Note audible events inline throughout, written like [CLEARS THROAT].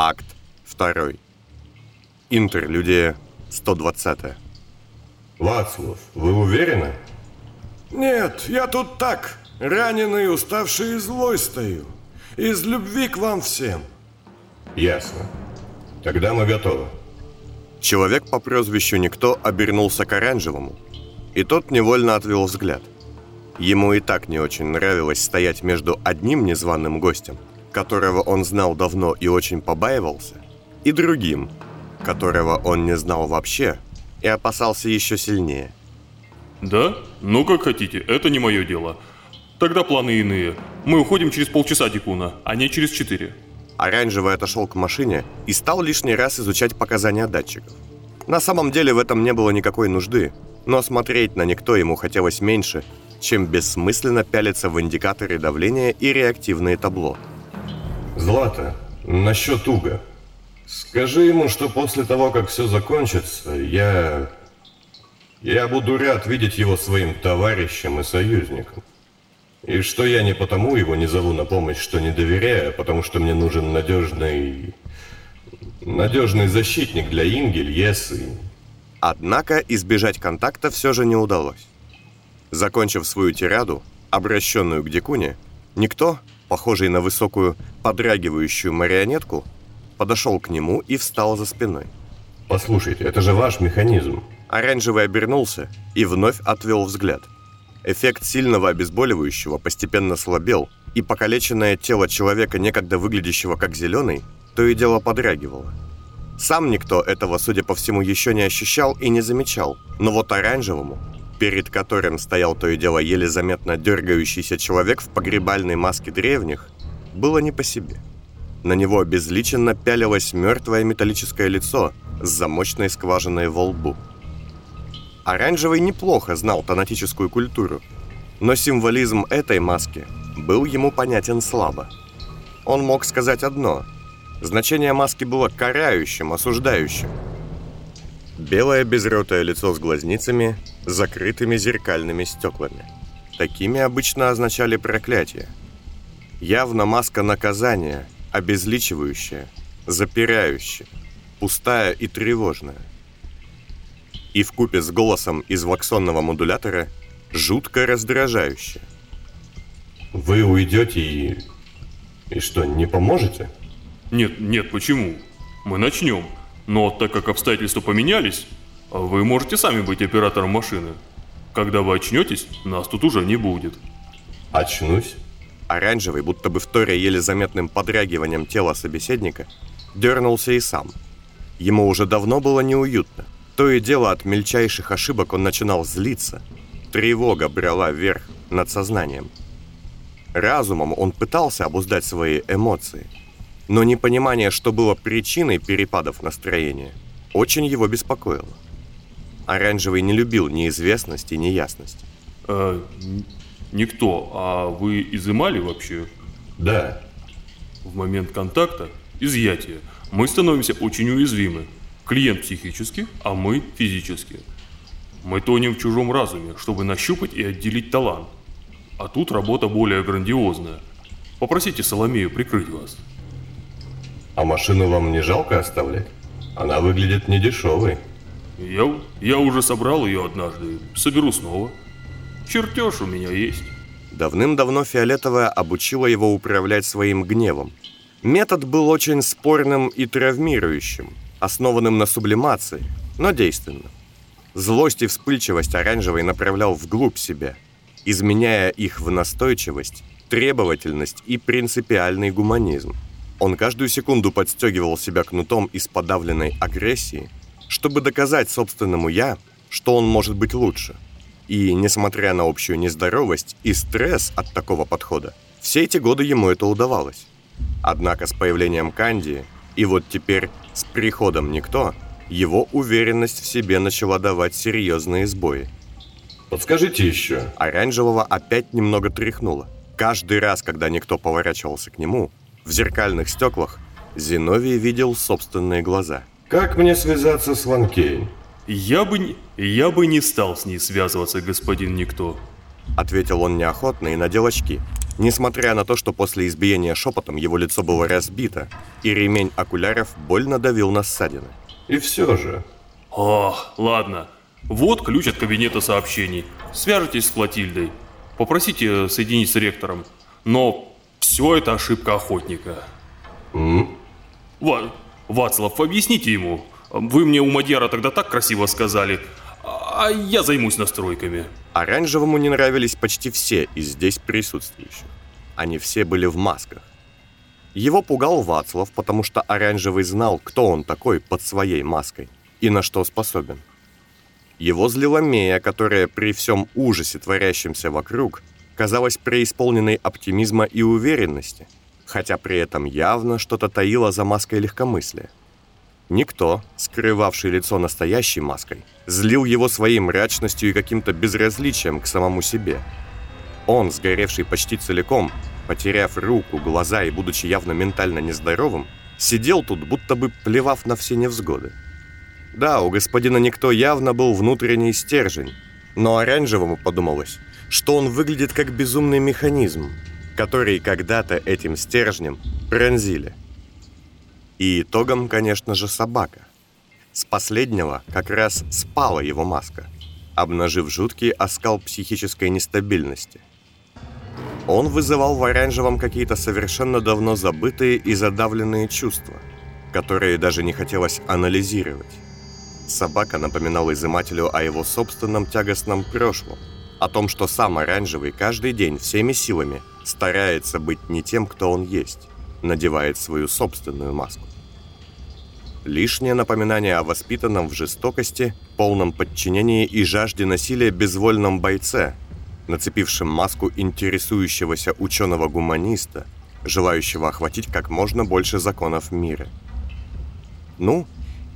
Акт 2. Интерлюдия 120. Вацлав, вы уверены? Нет, я тут так, раненый, уставший и злой стою. Из любви к вам всем. Ясно. Тогда мы готовы. Человек по прозвищу Никто обернулся к оранжевому, и тот невольно отвел взгляд. Ему и так не очень нравилось стоять между одним незваным гостем, которого он знал давно и очень побаивался, и другим, которого он не знал вообще и опасался еще сильнее. Да? Ну как хотите, это не мое дело. Тогда планы иные. Мы уходим через полчаса, Дикуна, а не через четыре. Оранжевый отошел к машине и стал лишний раз изучать показания датчиков. На самом деле в этом не было никакой нужды, но смотреть на никто ему хотелось меньше, чем бессмысленно пялиться в индикаторы давления и реактивные табло. Злата, насчет Уга. Скажи ему, что после того, как все закончится, я... Я буду рад видеть его своим товарищем и союзником. И что я не потому его не зову на помощь, что не доверяю, а потому что мне нужен надежный... Надежный защитник для Ингель, Ес и... Однако избежать контакта все же не удалось. Закончив свою тираду, обращенную к Дикуне, никто, похожий на высокую подрагивающую марионетку, подошел к нему и встал за спиной. Послушайте, это же ваш механизм. Оранжевый обернулся и вновь отвел взгляд. Эффект сильного обезболивающего постепенно слабел, и покалеченное тело человека, некогда выглядящего как зеленый, то и дело подрагивало. Сам никто этого, судя по всему, еще не ощущал и не замечал, но вот оранжевому, перед которым стоял то и дело еле заметно дергающийся человек в погребальной маске древних, было не по себе. На него обезличенно пялилось мертвое металлическое лицо с замочной скважиной во лбу. Оранжевый неплохо знал тонатическую культуру, но символизм этой маски был ему понятен слабо. Он мог сказать одно – значение маски было карающим, осуждающим. Белое безротое лицо с глазницами, закрытыми зеркальными стеклами. Такими обычно означали проклятие. Явно маска наказания, обезличивающая, запирающая, пустая и тревожная. И в купе с голосом из ваксонного модулятора жутко раздражающая. Вы уйдете и... И что, не поможете? Нет, нет, почему? Мы начнем. Но так как обстоятельства поменялись, вы можете сами быть оператором машины. Когда вы очнетесь, нас тут уже не будет. Очнусь? Оранжевый, будто бы вторя еле заметным подрягиванием тела собеседника, дернулся и сам. Ему уже давно было неуютно. То и дело от мельчайших ошибок он начинал злиться. Тревога брала верх над сознанием. Разумом он пытался обуздать свои эмоции, но непонимание, что было причиной перепадов настроения, очень его беспокоило. Оранжевый не любил неизвестность и неясность. А, никто, а вы изымали вообще? Да. В момент контакта, изъятия, мы становимся очень уязвимы. Клиент психически, а мы физически. Мы тонем в чужом разуме, чтобы нащупать и отделить талант. А тут работа более грандиозная. Попросите Соломею прикрыть вас. А машину вам не жалко оставлять? Она выглядит недешевой. Я, я уже собрал ее однажды. Соберу снова. Чертеж у меня есть. Давным-давно Фиолетовая обучила его управлять своим гневом. Метод был очень спорным и травмирующим, основанным на сублимации, но действенным. Злость и вспыльчивость Оранжевый направлял вглубь себя, изменяя их в настойчивость, требовательность и принципиальный гуманизм. Он каждую секунду подстегивал себя кнутом из подавленной агрессии, чтобы доказать собственному «я», что он может быть лучше. И, несмотря на общую нездоровость и стресс от такого подхода, все эти годы ему это удавалось. Однако с появлением Канди, и вот теперь с приходом Никто, его уверенность в себе начала давать серьезные сбои. Подскажите еще. Оранжевого опять немного тряхнуло. Каждый раз, когда Никто поворачивался к нему, в зеркальных стеклах Зиновий видел собственные глаза. Как мне связаться с Ван Кейн? Я бы, я бы не стал с ней связываться, господин Никто. Ответил он неохотно и надел очки. Несмотря на то, что после избиения шепотом его лицо было разбито, и ремень окуляров больно давил на ссадины. И все же... О, ладно. Вот ключ от кабинета сообщений. Свяжитесь с Клотильдой. Попросите соединить с ректором. Но все это ошибка охотника. М? Ва- Вацлав, объясните ему. Вы мне у Мадьяра тогда так красиво сказали, а я займусь настройками. Оранжевому не нравились почти все из здесь присутствующих. Они все были в масках. Его пугал Вацлав, потому что Оранжевый знал, кто он такой под своей маской и на что способен. Его злила Мея, которая при всем ужасе, творящемся вокруг, казалась преисполненной оптимизма и уверенности, хотя при этом явно что-то таило за маской легкомыслия. Никто, скрывавший лицо настоящей маской, злил его своей мрачностью и каким-то безразличием к самому себе. Он, сгоревший почти целиком, потеряв руку, глаза и будучи явно ментально нездоровым, сидел тут, будто бы плевав на все невзгоды. Да, у господина Никто явно был внутренний стержень, но оранжевому подумалось, что он выглядит как безумный механизм, который когда-то этим стержнем пронзили. И итогом, конечно же, собака. С последнего как раз спала его маска, обнажив жуткий оскал психической нестабильности. Он вызывал в оранжевом какие-то совершенно давно забытые и задавленные чувства, которые даже не хотелось анализировать. Собака напоминала изымателю о его собственном тягостном прошлом, о том, что сам оранжевый каждый день всеми силами старается быть не тем, кто он есть, надевает свою собственную маску. Лишнее напоминание о воспитанном в жестокости, полном подчинении и жажде насилия безвольном бойце, нацепившем маску интересующегося ученого-гуманиста, желающего охватить как можно больше законов мира. Ну,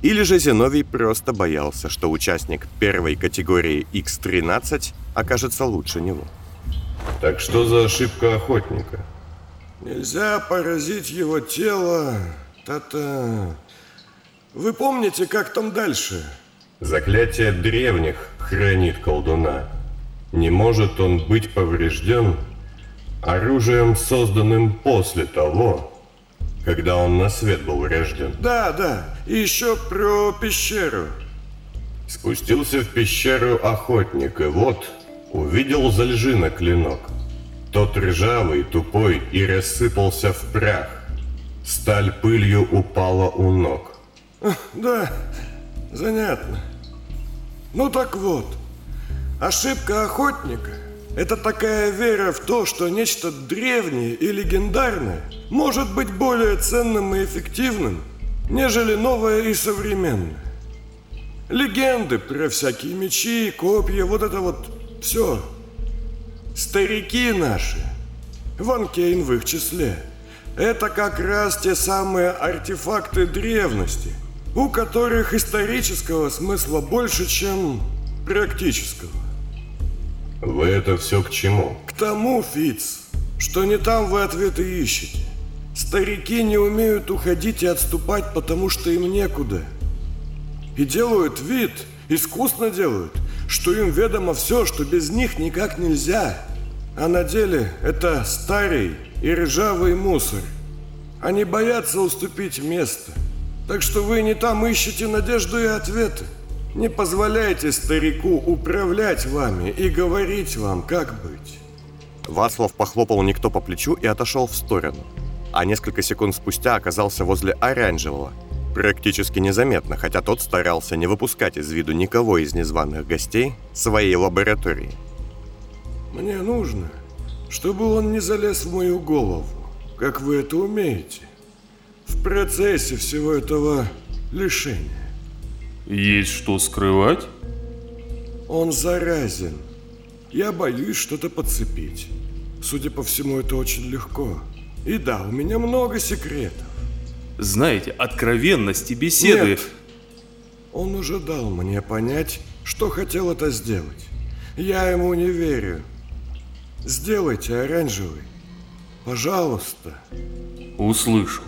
или же Зиновий просто боялся, что участник первой категории X13 окажется лучше него. Так что за ошибка охотника? Нельзя поразить его тело. Та-та. Вы помните, как там дальше? Заклятие древних хранит колдуна. Не может он быть поврежден оружием, созданным после того, когда он на свет был рожден. Да, да. И еще про пещеру. Спустился в пещеру охотник, и вот увидел за льжина клинок. Тот ржавый, тупой и рассыпался в прах. Сталь пылью упала у ног. Да, занятно. Ну так вот, ошибка охотника – это такая вера в то, что нечто древнее и легендарное может быть более ценным и эффективным, нежели новое и современное. Легенды про всякие мечи, копья, вот это вот все. Старики наши, Ван Кейн в их числе, это как раз те самые артефакты древности, у которых исторического смысла больше, чем практического. Вы это все к чему? К тому, Фиц, что не там вы ответы ищете. Старики не умеют уходить и отступать, потому что им некуда. И делают вид, искусно делают, что им ведомо все, что без них никак нельзя. А на деле это старый и ржавый мусор. Они боятся уступить место. Так что вы не там ищете надежду и ответы. Не позволяйте старику управлять вами и говорить вам, как быть. Вацлав похлопал никто по плечу и отошел в сторону. А несколько секунд спустя оказался возле оранжевого. Практически незаметно, хотя тот старался не выпускать из виду никого из незваных гостей своей лаборатории. Мне нужно, чтобы он не залез в мою голову, как вы это умеете. В процессе всего этого лишения. Есть что скрывать? Он заразен. Я боюсь что-то подцепить. Судя по всему, это очень легко. И да, у меня много секретов. Знаете, откровенность и беседы... Нет. Он уже дал мне понять, что хотел это сделать. Я ему не верю. Сделайте оранжевый. Пожалуйста. Услышал.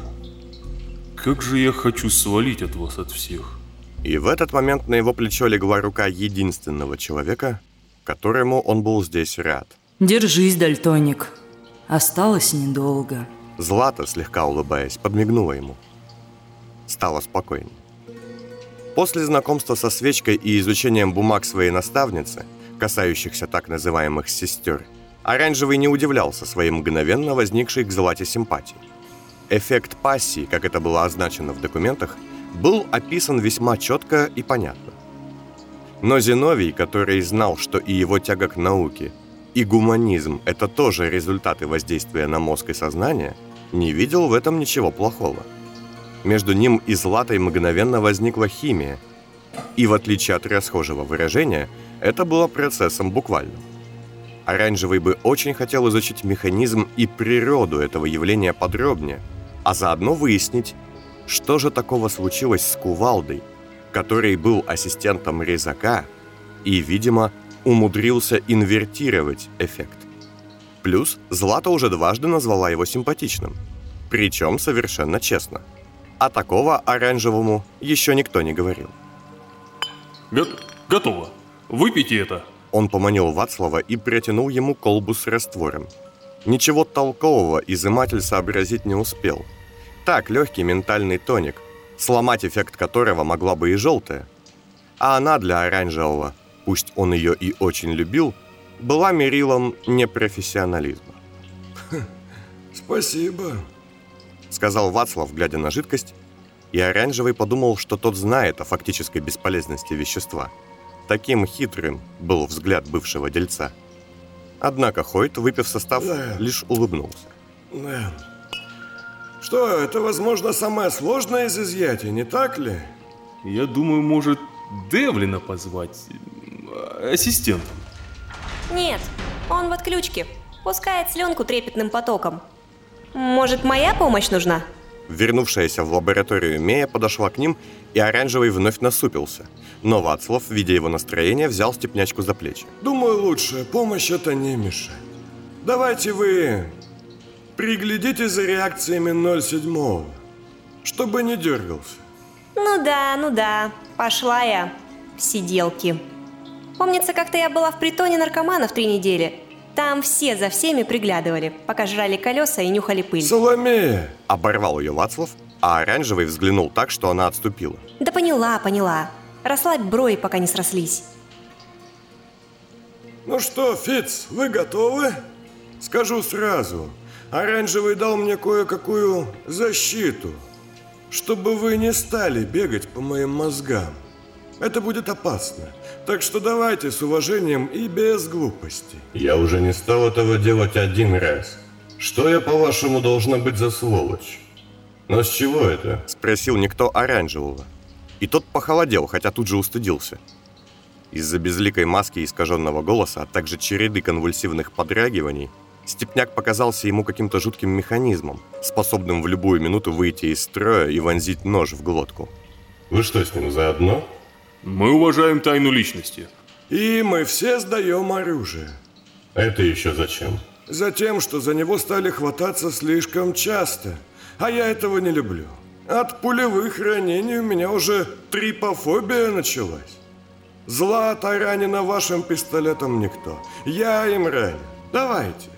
Как же я хочу свалить от вас от всех. И в этот момент на его плечо легла рука единственного человека, которому он был здесь рад. Держись, Дальтоник. Осталось недолго. Злата, слегка улыбаясь, подмигнула ему. Стало спокойнее. После знакомства со свечкой и изучением бумаг своей наставницы, касающихся так называемых сестер, Оранжевый не удивлялся своей мгновенно возникшей к Злате симпатии. Эффект пассии, как это было означено в документах, был описан весьма четко и понятно. Но Зиновий, который знал, что и его тяга к науке, и гуманизм – это тоже результаты воздействия на мозг и сознание, не видел в этом ничего плохого. Между ним и Златой мгновенно возникла химия, и в отличие от расхожего выражения, это было процессом буквальным. Оранжевый бы очень хотел изучить механизм и природу этого явления подробнее, а заодно выяснить, что же такого случилось с Кувалдой, который был ассистентом резака и, видимо, умудрился инвертировать эффект. Плюс Злата уже дважды назвала его симпатичным, причем совершенно честно. А такого оранжевому еще никто не говорил. Го- готово. Выпейте это. Он поманил Вацлава и протянул ему колбу с раствором. Ничего толкового изыматель сообразить не успел. Так, легкий ментальный тоник, сломать эффект которого могла бы и желтая. А она для оранжевого, пусть он ее и очень любил, была мерилом непрофессионализма. [LAUGHS] Спасибо. Сказал Вацлав, глядя на жидкость, и оранжевый подумал, что тот знает о фактической бесполезности вещества – Таким хитрым был взгляд бывшего дельца. Однако Хойт, выпив состав, Да. лишь улыбнулся. Да. Что, это, возможно, самое сложное из изъятий, не так ли? Я думаю, может, Девлина позвать ассистентом. Нет, он в отключке. Пускает слюнку трепетным потоком. Может, моя помощь нужна? Вернувшаяся в лабораторию Мея подошла к ним, и Оранжевый вновь насупился. Но Вацлав, видя его настроение, взял степнячку за плечи. Думаю, лучше. Помощь это не мешает. Давайте вы приглядите за реакциями 07, чтобы не дергался. Ну да, ну да. Пошла я в сиделки. Помнится, как-то я была в притоне наркоманов три недели. Там все за всеми приглядывали, пока жрали колеса и нюхали пыль. Соломея! Оборвал ее Вацлав, а Оранжевый взглянул так, что она отступила. Да поняла, поняла. Расслабь брови, пока не срослись. Ну что, Фиц, вы готовы? Скажу сразу. Оранжевый дал мне кое-какую защиту, чтобы вы не стали бегать по моим мозгам. Это будет опасно. Так что давайте с уважением и без глупостей. Я уже не стал этого делать один раз. Что я, по-вашему, должна быть за сволочь? Но с чего это? Спросил никто Оранжевого. И тот похолодел, хотя тут же устыдился. Из-за безликой маски и искаженного голоса, а также череды конвульсивных подрягиваний, Степняк показался ему каким-то жутким механизмом, способным в любую минуту выйти из строя и вонзить нож в глотку. Вы что, с ним заодно? Мы уважаем тайну личности. И мы все сдаем оружие. Это еще зачем? Затем, что за него стали хвататься слишком часто. А я этого не люблю. От пулевых ранений у меня уже трипофобия началась. Злата ранена вашим пистолетом никто. Я им ранен. Давайте.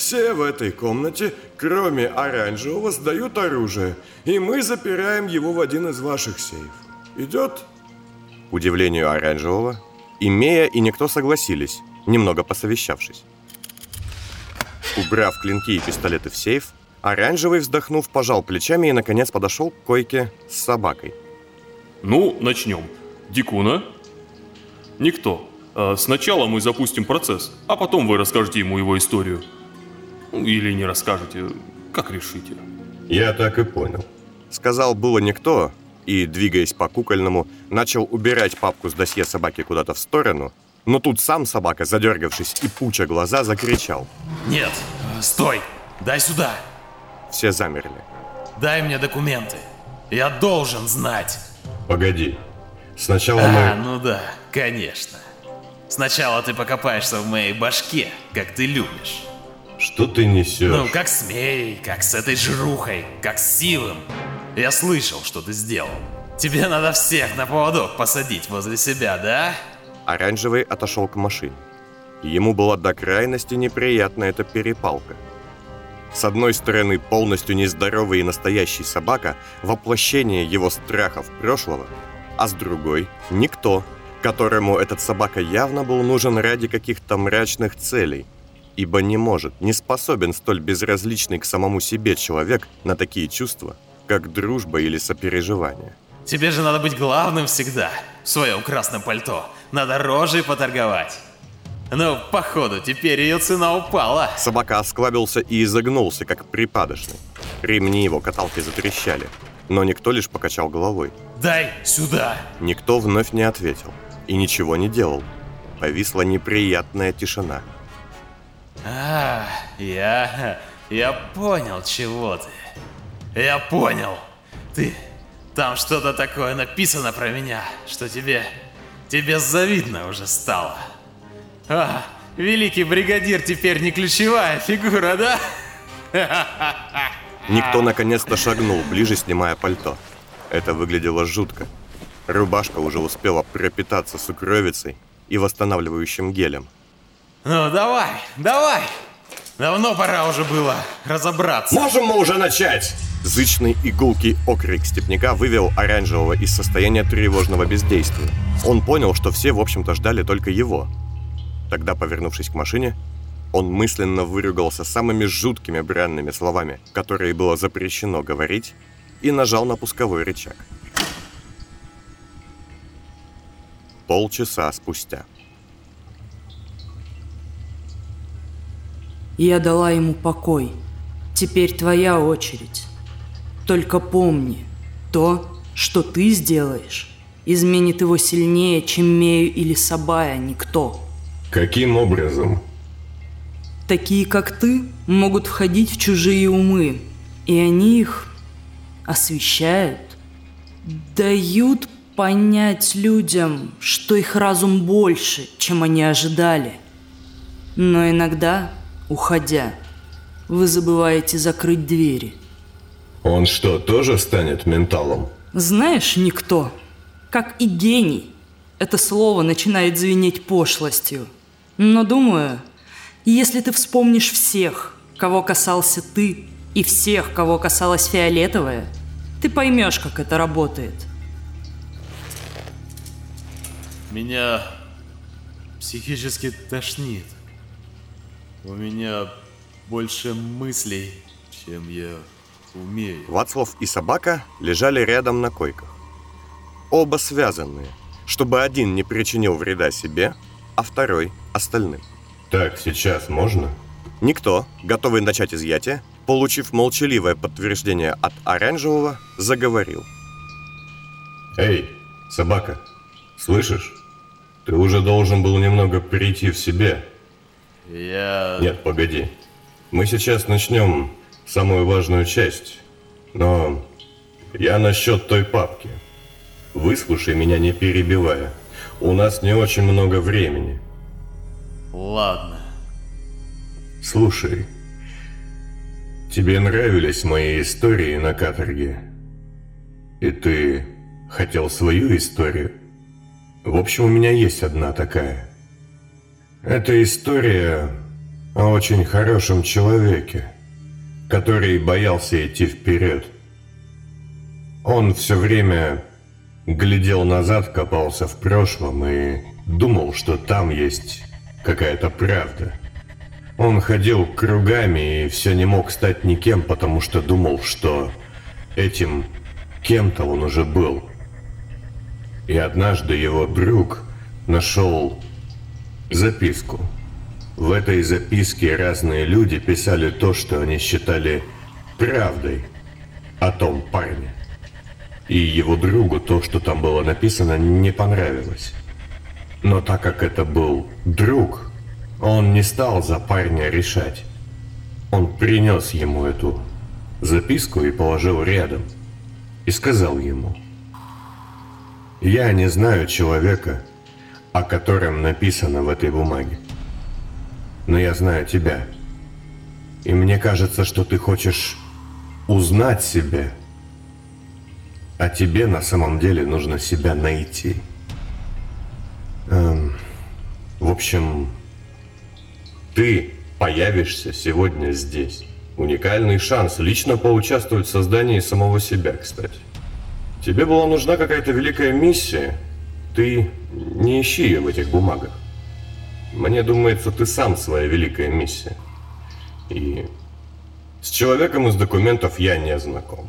Все в этой комнате, кроме оранжевого, сдают оружие, и мы запираем его в один из ваших сейфов. Идет? К удивлению Оранжевого, и Мея, и никто согласились, немного посовещавшись. Убрав клинки и пистолеты в сейф, Оранжевый, вздохнув, пожал плечами и, наконец, подошел к койке с собакой. Ну, начнем. Дикуна? Никто. А, Сначала мы запустим процесс, а потом вы расскажете ему его историю. Ну, Или не расскажете, как решите. Я так и понял. Сказал было никто, и, двигаясь по кукольному, начал убирать папку с досье собаки куда-то в сторону, но тут сам собака, задергавшись и пуча глаза, закричал. Нет, стой, дай сюда. Все замерли. Дай мне документы. Я должен знать. Погоди. Сначала А, мы... ну да, конечно. Сначала ты покопаешься в моей башке, как ты любишь. Что ты несешь? Ну, как с Мей, как с этой жрухой, как с Силым. Я слышал, что ты сделал. Тебе надо всех на поводок посадить возле себя, да? Оранжевый отошел к машине. Ему была до крайности неприятна эта перепалка. С одной стороны, полностью нездоровый и настоящий собака – воплощение его страхов прошлого, а с другой – никто, которому этот собака явно был нужен ради каких-то мрачных целей, ибо не может, не способен столь безразличный к самому себе человек на такие чувства, как дружба или сопереживание. Тебе же надо быть главным всегда. В своем красном пальто. Надо рожей поторговать. Ну, походу, теперь ее цена упала. Собака осклабился и изогнулся, как припадочный. Ремни его каталки затрещали, но никто лишь покачал головой. Дай сюда. Никто вновь не ответил и ничего не делал. Повисла неприятная тишина. Я... я понял, чего ты. Я понял. Ты... Там что-то такое написано про меня, что тебе... тебе завидно уже стало. А, великий бригадир теперь не ключевая фигура, да? Никто наконец-то шагнул, ближе снимая пальто. Это выглядело жутко. Рубашка уже успела пропитаться сукровицей и восстанавливающим гелем. Ну, давай, давай! Давно пора уже было разобраться. Можем мы уже начать? Зычный и гулкий окрик степняка вывел Оранжевого из состояния тревожного бездействия. Он понял, что все, в общем-то, ждали только его – Тогда, повернувшись к машине, он мысленно выругался самыми жуткими бранными словами, которые было запрещено говорить, и нажал на пусковой рычаг. Полчаса спустя. Я дала ему покой. Теперь твоя очередь. Только помни, то, что ты сделаешь, изменит его сильнее, чем Мею или Сабая никто. Каким образом? Такие, как ты, могут входить в чужие умы, и они их освещают, дают понять людям, что их разум больше, чем они ожидали. Но иногда, уходя, вы забываете закрыть двери. Он что, тоже станет менталом? Знаешь, никто, как и гений, это слово начинает звенеть пошлостью – но думаю, если ты вспомнишь всех, кого касался ты, и всех, кого касалась фиолетовая, ты поймешь, как это работает. Меня психически тошнит. У меня больше мыслей, чем я умею. Вацлав и собака лежали рядом на койках. Оба связанные, чтобы один не причинил вреда себе, а второй – остальным. Так, сейчас можно? Никто, готовый начать изъятие, получив молчаливое подтверждение от оранжевого, заговорил. Эй, собака, слышишь? Ты уже должен был немного перейти в себя. Я... Нет, погоди. Мы сейчас начнем самую важную часть. Но я насчет той папки. Выслушай меня, не перебивая. У нас не очень много времени. Ладно. Слушай, тебе нравились мои истории на каторге? И ты хотел свою историю? В общем, у меня есть одна такая. Это история о очень хорошем человеке, который боялся идти вперед. Он все время глядел назад, копался в прошлом и думал, что там есть какая-то правда. Он ходил кругами и все не мог стать никем, потому что думал, что этим кем-то он уже был. И однажды его друг нашел записку. В этой записке разные люди писали то, что они считали правдой о том парне. И его другу то, что там было написано, не понравилось. Но так как это был друг, он не стал за парня решать. Он принес ему эту записку и положил рядом. И сказал ему, «Я не знаю человека, о котором написано в этой бумаге. Но я знаю тебя. И мне кажется, что ты хочешь узнать себя а тебе на самом деле нужно себя найти. Эм, в общем, ты появишься сегодня здесь. Уникальный шанс лично поучаствовать в создании самого себя, кстати. Тебе была нужна какая-то великая миссия. Ты не ищи ее в этих бумагах. Мне думается, ты сам своя великая миссия. И с человеком из документов я не знаком.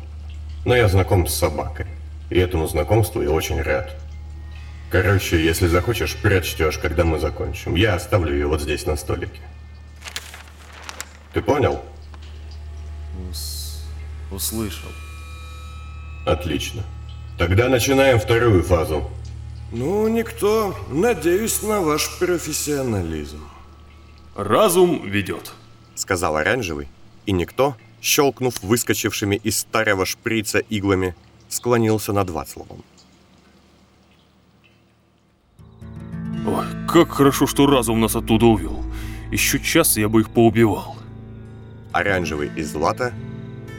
Но я знаком с собакой. И этому знакомству я очень рад. Короче, если захочешь, прочтешь, когда мы закончим. Я оставлю ее вот здесь на столике. Ты понял? Ус... Услышал. Отлично. Тогда начинаем вторую фазу. Ну, никто. Надеюсь на ваш профессионализм. Разум ведет. Сказал оранжевый, и никто, щелкнув выскочившими из старого шприца иглами, склонился над Вацлавом. Ой, как хорошо, что разум нас оттуда увел. Еще час я бы их поубивал. Оранжевый и Злата,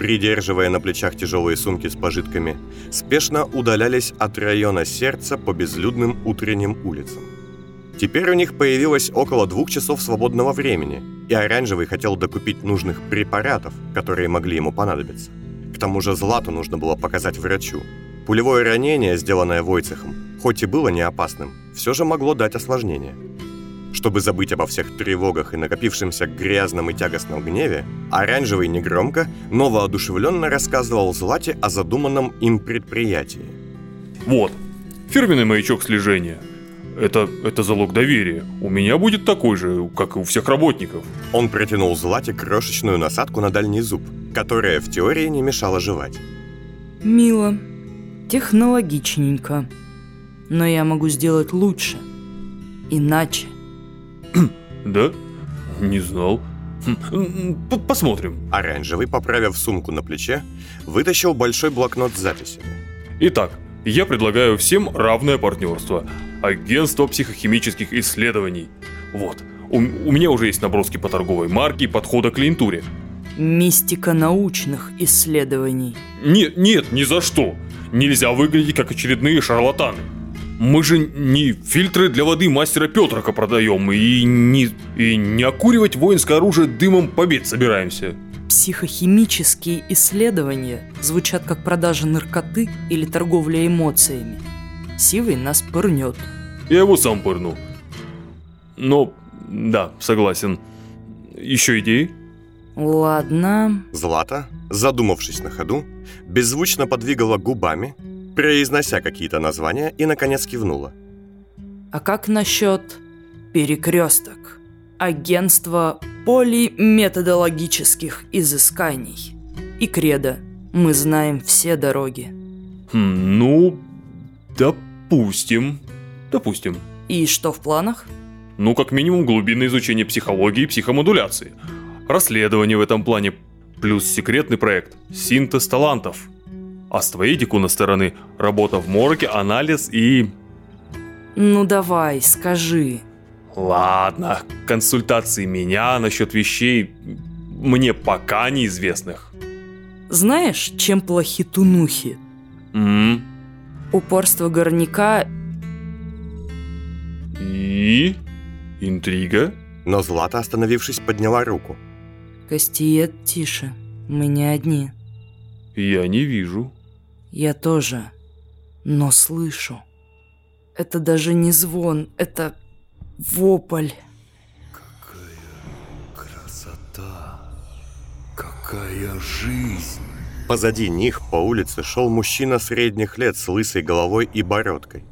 придерживая на плечах тяжелые сумки с пожитками, спешно удалялись от района сердца по безлюдным утренним улицам. Теперь у них появилось около двух часов свободного времени, и Оранжевый хотел докупить нужных препаратов, которые могли ему понадобиться. К тому же Злату нужно было показать врачу. Пулевое ранение, сделанное Войцехом, хоть и было не опасным, все же могло дать осложнение. Чтобы забыть обо всех тревогах и накопившемся грязном и тягостном гневе, Оранжевый негромко, но воодушевленно рассказывал Злате о задуманном им предприятии. Вот, фирменный маячок слежения. Это, это залог доверия. У меня будет такой же, как и у всех работников. Он протянул Злате крошечную насадку на дальний зуб, которая в теории не мешала жевать. Мило. Технологичненько. Но я могу сделать лучше. Иначе. Да? Не знал. Хм, Посмотрим. Оранжевый, поправив сумку на плече, вытащил большой блокнот с записями. Итак, я предлагаю всем равное партнерство. Агентство психохимических исследований. Вот, у, у меня уже есть наброски по торговой марке и подхода к клиентуре. Мистика научных исследований. Нет, нет, ни за что. Нельзя выглядеть как очередные шарлатаны. Мы же не фильтры для воды мастера Петрака продаем и не, и не окуривать воинское оружие дымом побед собираемся. Психохимические исследования звучат как продажа наркоты или торговля эмоциями. Сивый нас пырнет. Я его сам пырну. Но, да, согласен. Еще идеи? Ладно. Злата, задумавшись на ходу, беззвучно подвигала губами, произнося какие-то названия и, наконец, кивнула. А как насчет перекресток? Агентство полиметодологических изысканий. И кредо. Мы знаем все дороги. Хм, ну, допустим. Допустим. И что в планах? Ну, как минимум, глубинное изучение психологии и психомодуляции. Расследование в этом плане. Плюс секретный проект «Синтез талантов». А с твоей Дикуна стороны работа в морге, анализ и... Ну давай, скажи. Ладно, консультации меня насчет вещей мне пока неизвестных. Знаешь, чем плохи тунухи? М, Упорство горняка И... Интрига? Но Злата, остановившись, подняла руку. Кастиет тише. Мы не одни. Я не вижу. Я тоже. Но слышу. Это даже не звон, это вопль. Красота. Какая жизнь. Позади них по улице шел мужчина средних лет с лысой головой и бородкой.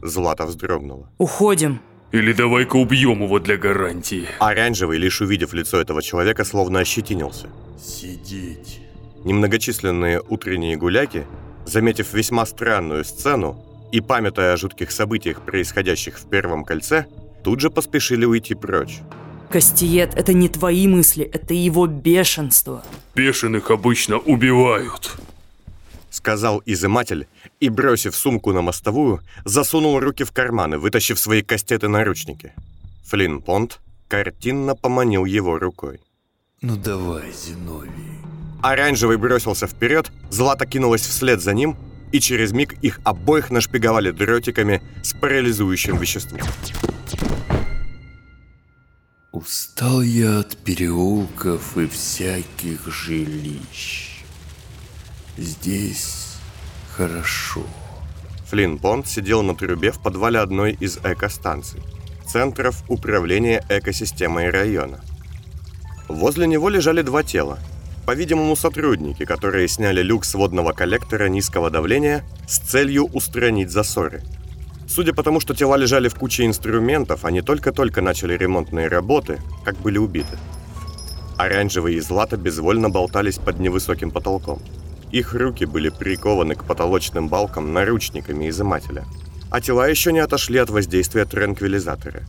Злата вздрогнула. Уходим. Или давай-ка убьем его для гарантии. Оранжевый, лишь увидев лицо этого человека, словно ощетинился. Сидеть. Немногочисленные утренние гуляки, заметив весьма странную сцену и памятая о жутких событиях, происходящих в Первом кольце, тут же поспешили уйти прочь. Кастиет, это не твои мысли, это его бешенство. Бешеных обычно убивают. Сказал изыматель и, бросив сумку на мостовую, засунул руки в карманы, вытащив свои кастеты-наручники. Флинн Понт картинно поманил его рукой. Ну давай, Зиновий. Оранжевый бросился вперед, Злата кинулась вслед за ним, и через миг их обоих нашпиговали дротиками с парализующим веществом. Устал я от переулков и всяких жилищ. Здесь хорошо. Флинн Бонд сидел на трубе в подвале одной из экостанций, центров управления экосистемой района. Возле него лежали два тела. По-видимому, сотрудники, которые сняли люк с водного коллектора низкого давления с целью устранить засоры. Судя по тому, что тела лежали в куче инструментов, они только-только начали ремонтные работы, как были убиты. Оранжевые и злато безвольно болтались под невысоким потолком – их руки были прикованы к потолочным балкам наручниками изымателя, а тела еще не отошли от воздействия транквилизатора.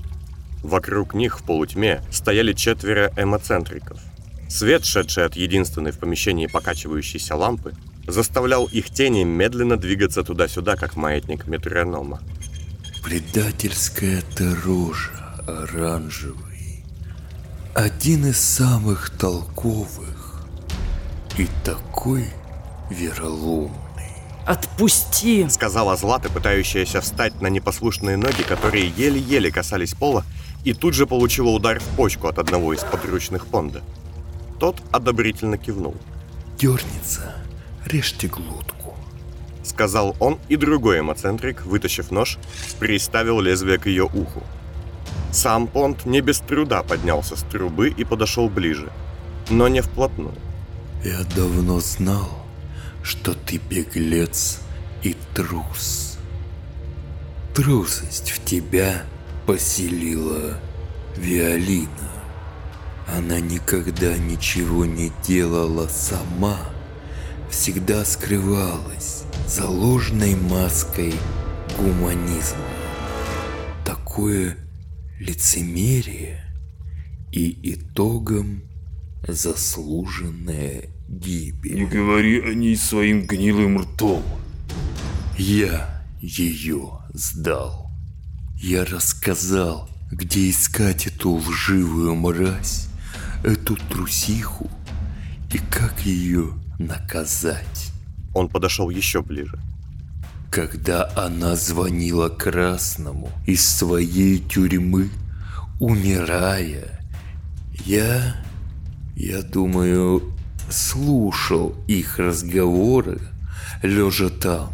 Вокруг них в полутьме стояли четверо эмоцентриков. Свет, шедший от единственной в помещении покачивающейся лампы, заставлял их тени медленно двигаться туда-сюда, как маятник метронома. Предательская ты рожа, оранжевый. Один из самых толковых. И такой вероломный. Отпусти! Сказала Злата, пытающаяся встать на непослушные ноги, которые еле-еле касались пола, и тут же получила удар в почку от одного из подручных Понда. Тот одобрительно кивнул. Дернется, режьте глотку. Сказал он, и другой эмоцентрик, вытащив нож, приставил лезвие к ее уху. Сам Понт не без труда поднялся с трубы и подошел ближе, но не вплотную. Я давно знал, что ты беглец и трус. Трусость в тебя поселила Виолина. Она никогда ничего не делала сама, всегда скрывалась за ложной маской гуманизма. Такое лицемерие и итогом заслуженная гибель. Не говори о ней своим гнилым ртом. Я ее сдал. Я рассказал, где искать эту лживую мразь, эту трусиху и как ее наказать. Он подошел еще ближе. Когда она звонила Красному из своей тюрьмы, умирая, я, я думаю, слушал их разговоры, лежа там,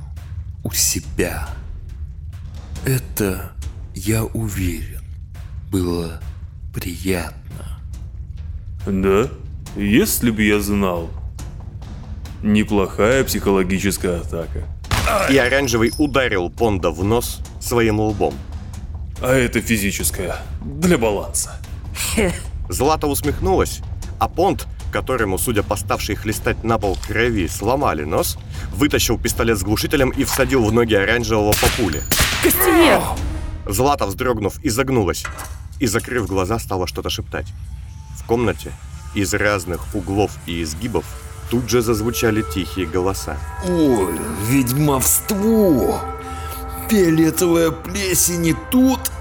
у себя. Это, я уверен, было приятно. Да? Если бы я знал. Неплохая психологическая атака. И оранжевый ударил Понда в нос своим лбом. А это физическая. Для баланса. Злата усмехнулась, а Понт которому, судя по ставшей хлестать на пол крови, сломали нос, вытащил пистолет с глушителем и всадил в ноги оранжевого по пуле. Костенец! Злата, вздрогнув, изогнулась и, закрыв глаза, стала что-то шептать. В комнате из разных углов и изгибов тут же зазвучали тихие голоса. Ой, ведьмовство! Фиолетовая плесень и тут...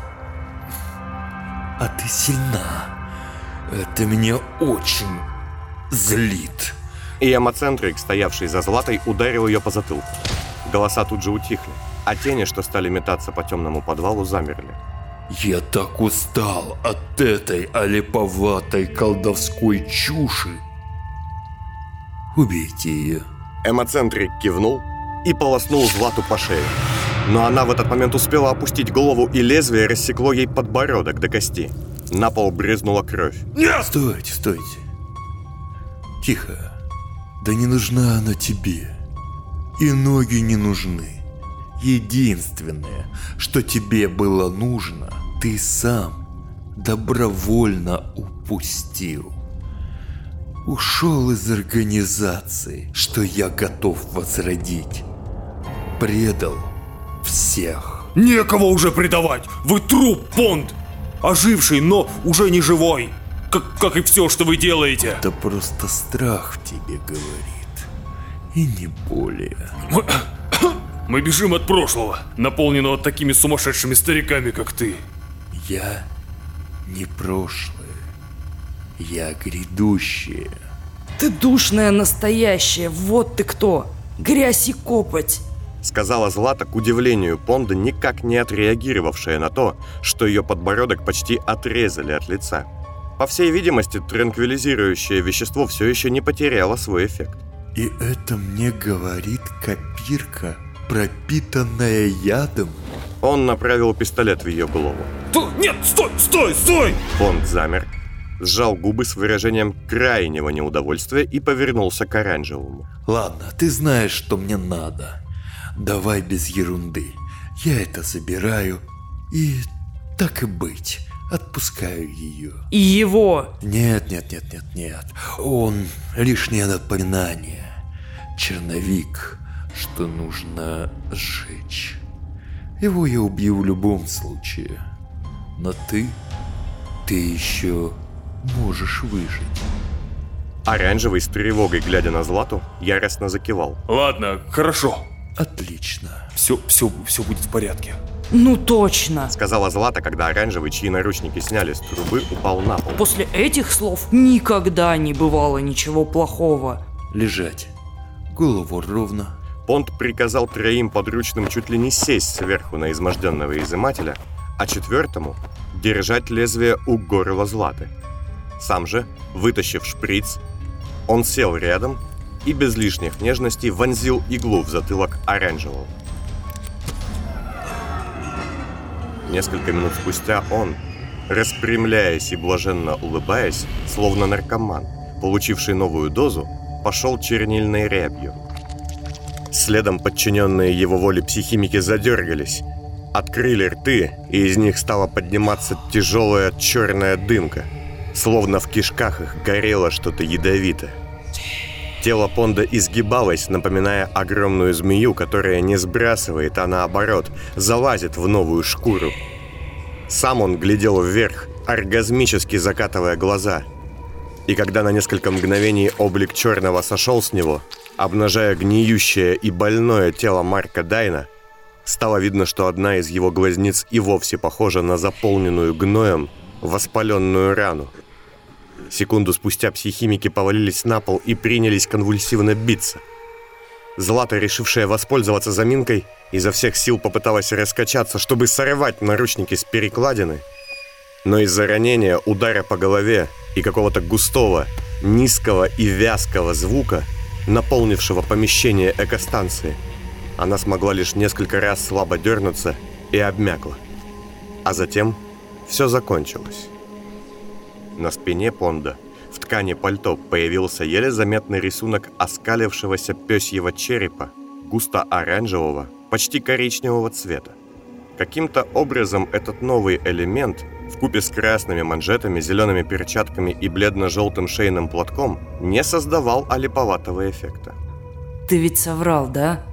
А ты сильна. Это меня очень злит. И эмоцентрик, стоявший за Златой, ударил ее по затылку. Голоса тут же утихли, а тени, что стали метаться по темному подвалу, замерли. Я так устал от этой олиповатой колдовской чуши. Убейте ее. Эмоцентрик кивнул и полоснул Злату по шее. Но она в этот момент успела опустить голову, и лезвие рассекло ей подбородок до кости. На пол брызнула кровь. Нет! Стойте, стойте. Тихо. Да не нужна она тебе. И ноги не нужны. Единственное, что тебе было нужно, ты сам добровольно упустил. Ушел из организации, что я готов возродить. Предал всех. Некого уже предавать! Вы труп, Понд! Оживший, но уже не живой! как, как и все, что вы делаете. Это просто страх в тебе говорит. И не более. [CLEARS THROAT] Мы, бежим от прошлого, наполненного такими сумасшедшими стариками, как ты. Я не прошлое. Я грядущее. Ты душная настоящая, вот ты кто. Грязь и копоть. Сказала Злата к удивлению Понда, никак не отреагировавшая на то, что ее подбородок почти отрезали от лица. По всей видимости, транквилизирующее вещество все еще не потеряло свой эффект. И это мне говорит копирка, пропитанная ядом? Он направил пистолет в ее голову. Нет, стой, стой, стой! Бонд замер, сжал губы с выражением крайнего неудовольствия и повернулся к оранжевому. Ладно, ты знаешь, что мне надо. Давай без ерунды. Я это забираю и, так и быть, отпускаю ее. И его. Нет, нет, нет, нет, нет. Он лишнее напоминание. Черновик, что нужно сжечь. Его я убью в любом случае. Но ты, ты еще можешь выжить. Оранжевый с тревогой, глядя на Злату, яростно закивал. Ладно, хорошо. Отлично. Все, все, все будет в порядке. Ну точно. Сказала Злата, когда оранжевый, чьи наручники сняли с трубы, упал на пол. После этих слов никогда не бывало ничего плохого. Лежать. Голову ровно. Понт приказал троим подручным чуть ли не сесть сверху на изможденного изымателя, а четвертому держать лезвие у горла Златы. Сам же, вытащив шприц, он сел рядом и без лишних нежностей вонзил иглу в затылок оранжевого. Несколько минут спустя он, распрямляясь и блаженно улыбаясь, словно наркоман, получивший новую дозу, пошел чернильной рябью. Следом подчиненные его воле психимики задергались, открыли рты, и из них стала подниматься тяжелая черная дымка, словно в кишках их горело что-то ядовитое. Тело Понда изгибалось, напоминая огромную змею, которая не сбрасывает, а наоборот, залазит в новую шкуру. Сам он глядел вверх, оргазмически закатывая глаза. И когда на несколько мгновений облик черного сошел с него, обнажая гниющее и больное тело Марка Дайна, стало видно, что одна из его глазниц и вовсе похожа на заполненную гноем воспаленную рану. Секунду спустя психимики повалились на пол и принялись конвульсивно биться. Злата, решившая воспользоваться заминкой, изо всех сил попыталась раскачаться, чтобы сорвать наручники с перекладины. Но из-за ранения, удара по голове и какого-то густого, низкого и вязкого звука, наполнившего помещение экостанции, она смогла лишь несколько раз слабо дернуться и обмякла. А затем все закончилось. На спине Понда в ткани пальто появился еле заметный рисунок оскалившегося пёсьего черепа, густо-оранжевого, почти коричневого цвета. Каким-то образом этот новый элемент, в купе с красными манжетами, зелеными перчатками и бледно-желтым шейным платком, не создавал олиповатого эффекта. Ты ведь соврал, да?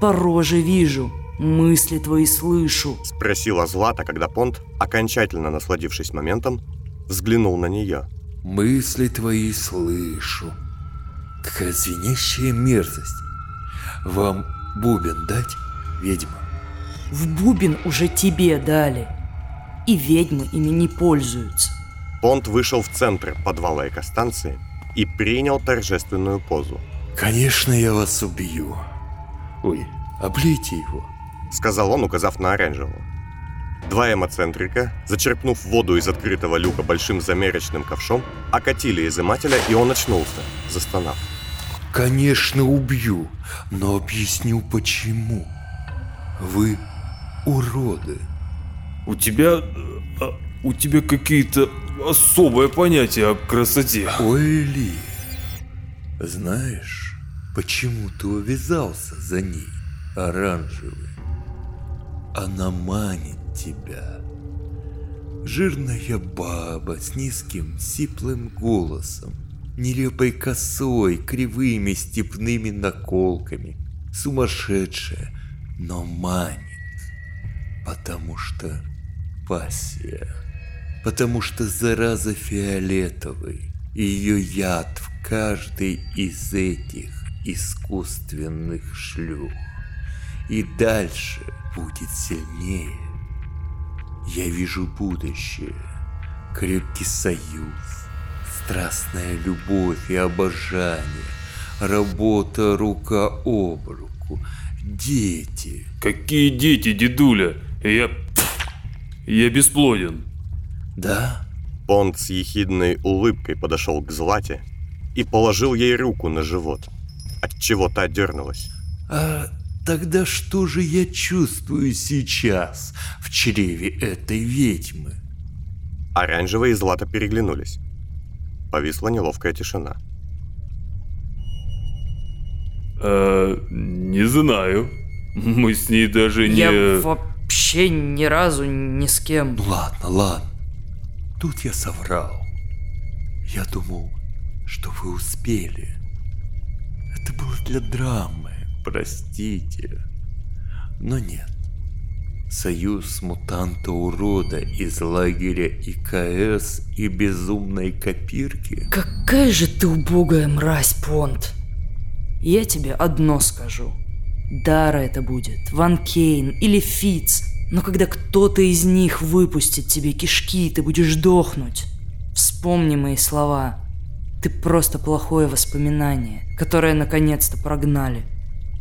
По роже вижу, мысли твои слышу. Спросила Злата, когда Понт, окончательно насладившись моментом, взглянул на нее. Мысли твои слышу. Какая звенящая мерзость. Вам бубен дать, ведьма? В бубен уже тебе дали. И ведьмы ими не пользуются. Понт вышел в центр подвала экостанции и принял торжественную позу. Конечно, я вас убью. Ой, облейте его. Сказал он, указав на оранжевого. Два эмоцентрика, зачерпнув воду из открытого люка большим замерочным ковшом, окатили изымателя, и он очнулся, застонав. Конечно, убью, но объясню почему. Вы уроды. У тебя... а, У тебя какие-то особое понятие о красоте. Ой, знаешь, почему ты увязался за ней, оранжевый? Она манит тебя. Жирная баба с низким, сиплым голосом, нелепой косой, кривыми степными наколками, сумасшедшая, но манит, потому что пассия, потому что зараза фиолетовый, ее яд в каждой из этих искусственных шлюх. И дальше будет сильнее. Я вижу будущее, крепкий союз, страстная любовь и обожание, работа рука об руку, дети. Какие дети, дедуля? Я... Я бесплоден. Да? Понд с ехидной улыбкой подошел к Злате и положил ей руку на живот, от чего та дернулась. А тогда что же я чувствую сейчас в чреве этой ведьмы? Оранжевая и Злата переглянулись. Повисла неловкая тишина. Э, не знаю. Мы с ней даже не... Я вообще ни разу ни с кем. Ну ладно, ладно. Тут я соврал. Я думал, что вы успели. Это было для драмы, простите. Но нет. Союз мутанта-урода из лагеря ИКС и безумной копирки. Какая же ты убогая мразь, Понт. Я тебе одно скажу. Дара это будет, Ван Кейн или Фиц. Но когда кто-то из них выпустит тебе кишки, ты будешь дохнуть. Вспомни мои слова. Ты просто плохое воспоминание, которое наконец-то прогнали.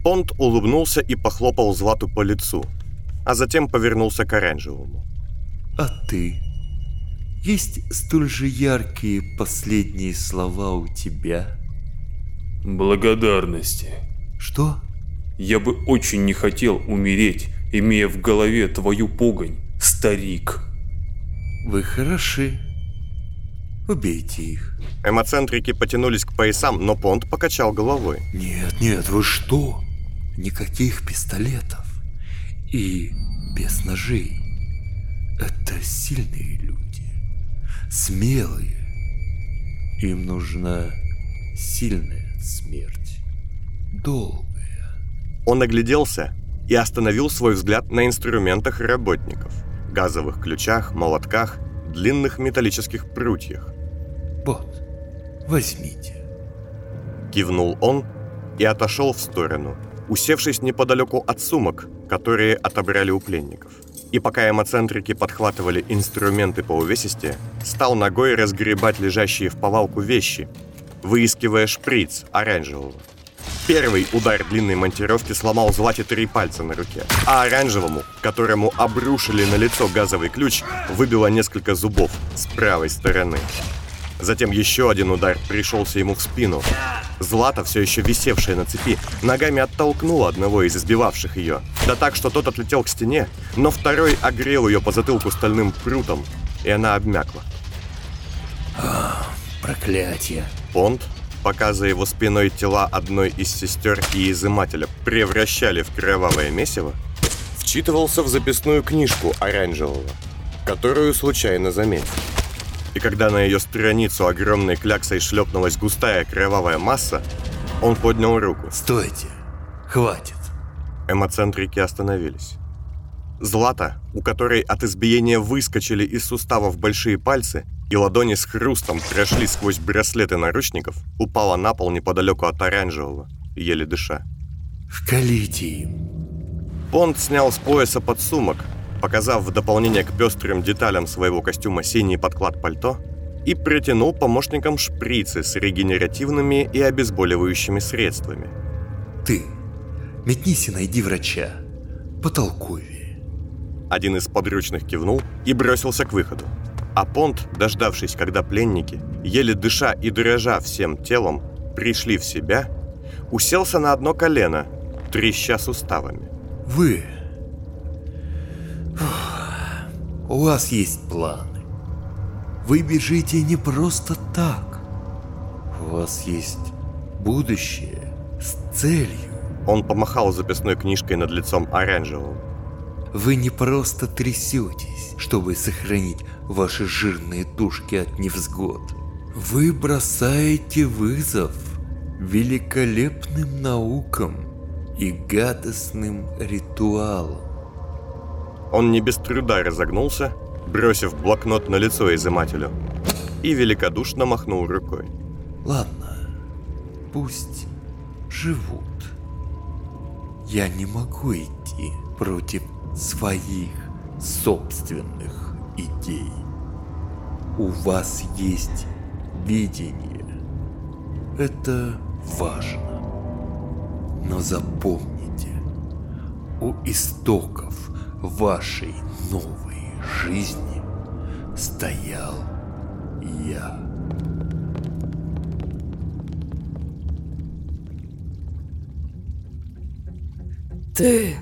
Понт улыбнулся и похлопал Злату по лицу, а затем повернулся к оранжевому. А ты? Есть столь же яркие последние слова у тебя? Благодарности. Что? Я бы очень не хотел умереть, имея в голове твою погонь, старик. Вы хороши. Убейте их. Эмоцентрики потянулись к поясам, но Понт покачал головой. Нет, нет, вы что? Никаких пистолетов. И без ножей. Это сильные люди. Смелые. Им нужна сильная смерть. Долгая. Он огляделся и остановил свой взгляд на инструментах работников. Газовых ключах, молотках, длинных металлических прутьях. Вот, возьмите. Кивнул он и отошел в сторону, усевшись неподалеку от сумок, которые отобрали у пленников. И пока эмоцентрики подхватывали инструменты по увесисти, стал ногой разгребать лежащие в повалку вещи, выискивая шприц оранжевого. Первый удар длинной монтировки сломал Злате три пальца на руке, а оранжевому, которому обрушили на лицо газовый ключ, выбило несколько зубов с правой стороны. Затем еще один удар пришелся ему в спину. Злата, все еще висевшая на цепи, ногами оттолкнула одного из избивавших ее. Да так, что тот отлетел к стене, но второй огрел ее по затылку стальным прутом, и она обмякла. Проклятие. Понт, пока за его спиной тела одной из сестер и изымателя превращали в кровавое месиво, вчитывался в записную книжку оранжевого, которую случайно заметил. И когда на ее страницу огромной кляксой шлепнулась густая кровавая масса, он поднял руку. Стойте. Хватит. Эмоцентрики остановились. Злата, у которой от избиения выскочили из суставов большие пальцы, и ладони с хрустом прошли сквозь браслеты наручников, упала на пол неподалеку от оранжевого, еле дыша. Вкалите им. Понт снял с пояса подсумок, показав в дополнение к пестрым деталям своего костюма синий подклад пальто, и протянул помощникам шприцы с регенеративными и обезболивающими средствами. Ты. Метнись и найди врача. Потолковее. Один из подручных кивнул и бросился к выходу. А Понт, дождавшись, когда пленники, еле дыша и дрожа всем телом, пришли в себя, уселся на одно колено, треща суставами. Вы. У вас есть планы. Вы бежите не просто так. У вас есть будущее с целью. Он помахал записной книжкой над лицом оранжевого. Вы не просто трясетесь, чтобы сохранить ваши жирные тушки от невзгод. Вы бросаете вызов великолепным наукам и гадостным ритуалам. Он не без труда разогнулся, бросив блокнот на лицо изымателю, и великодушно махнул рукой. Ладно, пусть живут. Я не могу идти против своих собственных идей. У вас есть видение. Это важно. Но запомните, у истоков вашей новой жизни стоял я. Ты...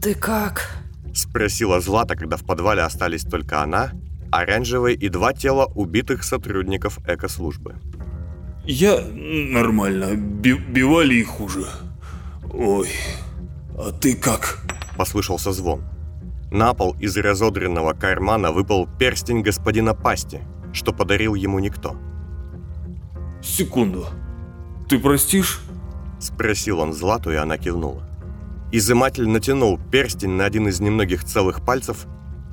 ты как? Спросила Злата, когда в подвале остались только она, оранжевый и два тела убитых сотрудников экослужбы. Я нормально, Би бивали и хуже. Ой, а ты как? Послышался звон. На пол из разодренного кармана выпал перстень господина Пасти, что подарил ему никто. Секунду. Ты простишь? Спросил он Злату, и она кивнула. Изыматель натянул перстень на один из немногих целых пальцев,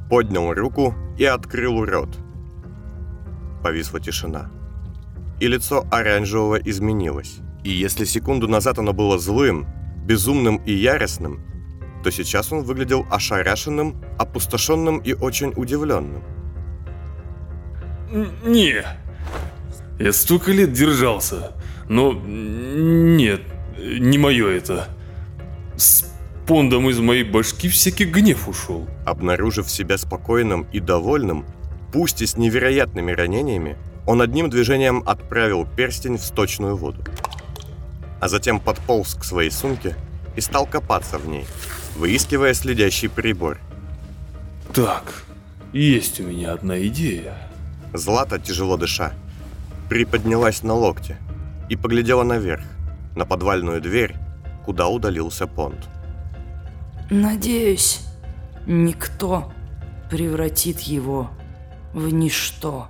поднял руку и открыл рот. Повисла тишина. И лицо оранжевого изменилось. И если секунду назад оно было злым, безумным и яростным, то сейчас он выглядел ошарашенным, опустошенным и очень удивленным. Не. Я столько лет держался. Но нет, не мое это. Пондом из моей башки всякий гнев ушел. Обнаружив себя спокойным и довольным, пусть и с невероятными ранениями, он одним движением отправил перстень в сточную воду. А затем подполз к своей сумке и стал копаться в ней, выискивая следящий прибор. Так, есть у меня одна идея. Злата, тяжело дыша, приподнялась на локте и поглядела наверх, на подвальную дверь, куда удалился Понт. Надеюсь, никто превратит его в ничто.